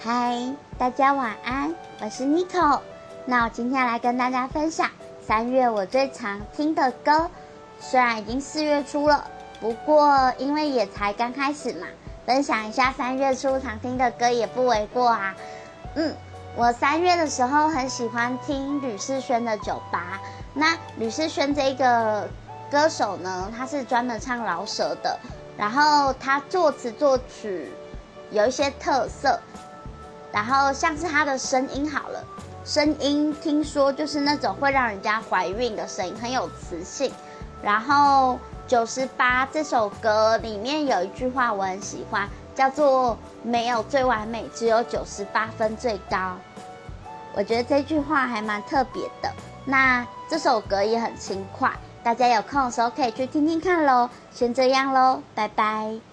嗨，大家晚安，我是 Nico。那我今天来跟大家分享三月我最常听的歌。虽然已经四月初了，不过因为也才刚开始嘛，分享一下三月初常听的歌也不为过啊。嗯，我三月的时候很喜欢听吕世轩的《酒吧》。那吕世轩这个歌手呢，他是专门唱饶舌的，然后他作词作曲有一些特色。然后像是他的声音好了，声音听说就是那种会让人家怀孕的声音，很有磁性。然后九十八这首歌里面有一句话我很喜欢，叫做“没有最完美，只有九十八分最高”。我觉得这句话还蛮特别的。那这首歌也很轻快，大家有空的时候可以去听听看喽。先这样喽，拜拜。